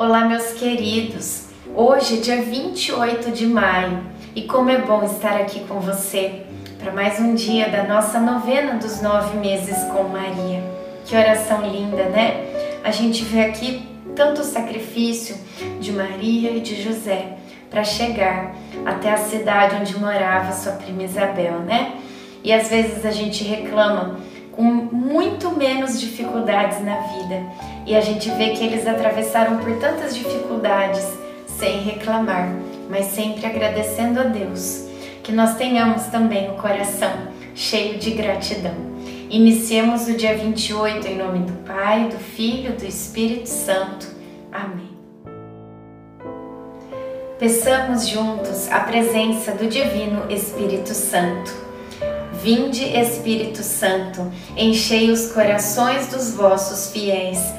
Olá, meus queridos! Hoje é dia 28 de maio e como é bom estar aqui com você para mais um dia da nossa novena dos nove meses com Maria. Que oração linda, né? A gente vê aqui tanto sacrifício de Maria e de José para chegar até a cidade onde morava sua prima Isabel, né? E às vezes a gente reclama com muito menos dificuldades na vida. E a gente vê que eles atravessaram por tantas dificuldades sem reclamar, mas sempre agradecendo a Deus. Que nós tenhamos também o coração cheio de gratidão. Iniciemos o dia 28 em nome do Pai, do Filho, do Espírito Santo. Amém. Peçamos juntos a presença do Divino Espírito Santo. Vinde, Espírito Santo, enchei os corações dos vossos fiéis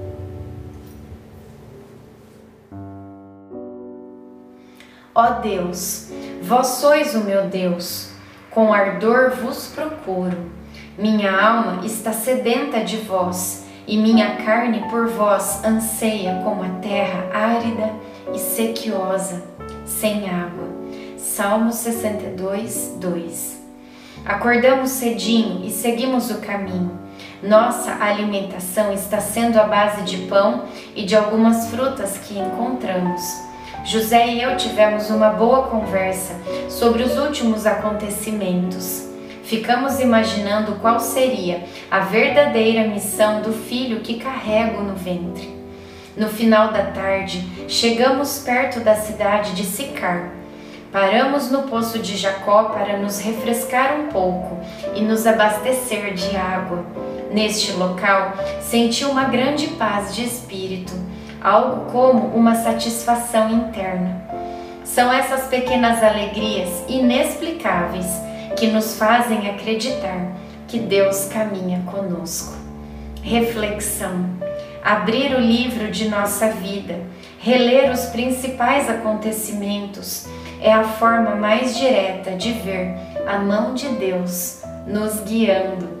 Ó Deus, vós sois o meu Deus, com ardor vos procuro. Minha alma está sedenta de vós, e minha carne por vós anseia como a terra árida e sequiosa, sem água. Salmo 62, 2 Acordamos cedinho e seguimos o caminho. Nossa alimentação está sendo à base de pão e de algumas frutas que encontramos. José e eu tivemos uma boa conversa sobre os últimos acontecimentos. Ficamos imaginando qual seria a verdadeira missão do filho que carrego no ventre. No final da tarde, chegamos perto da cidade de Sicar Paramos no poço de Jacó para nos refrescar um pouco e nos abastecer de água. Neste local, senti uma grande paz de espírito, algo como uma satisfação interna. São essas pequenas alegrias inexplicáveis que nos fazem acreditar que Deus caminha conosco. Reflexão: abrir o livro de nossa vida, reler os principais acontecimentos é a forma mais direta de ver a mão de Deus nos guiando.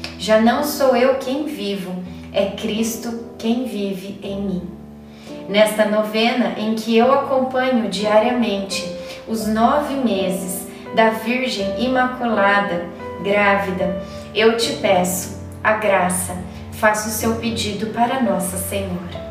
Já não sou eu quem vivo, é Cristo quem vive em mim. Nesta novena em que eu acompanho diariamente os nove meses da Virgem Imaculada, grávida, eu te peço a graça, faça o seu pedido para Nossa Senhora.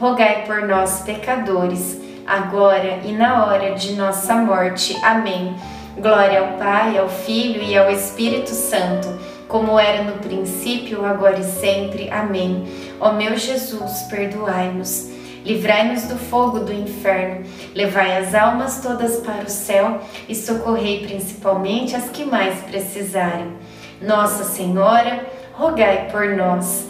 rogai por nós, pecadores, agora e na hora de nossa morte. Amém. Glória ao Pai, ao Filho e ao Espírito Santo como era no princípio, agora e sempre. Amém. Ó meu Jesus, perdoai-nos. Livrai-nos do fogo do inferno, levai as almas todas para o céu e socorrei principalmente as que mais precisarem. Nossa Senhora, rogai por nós.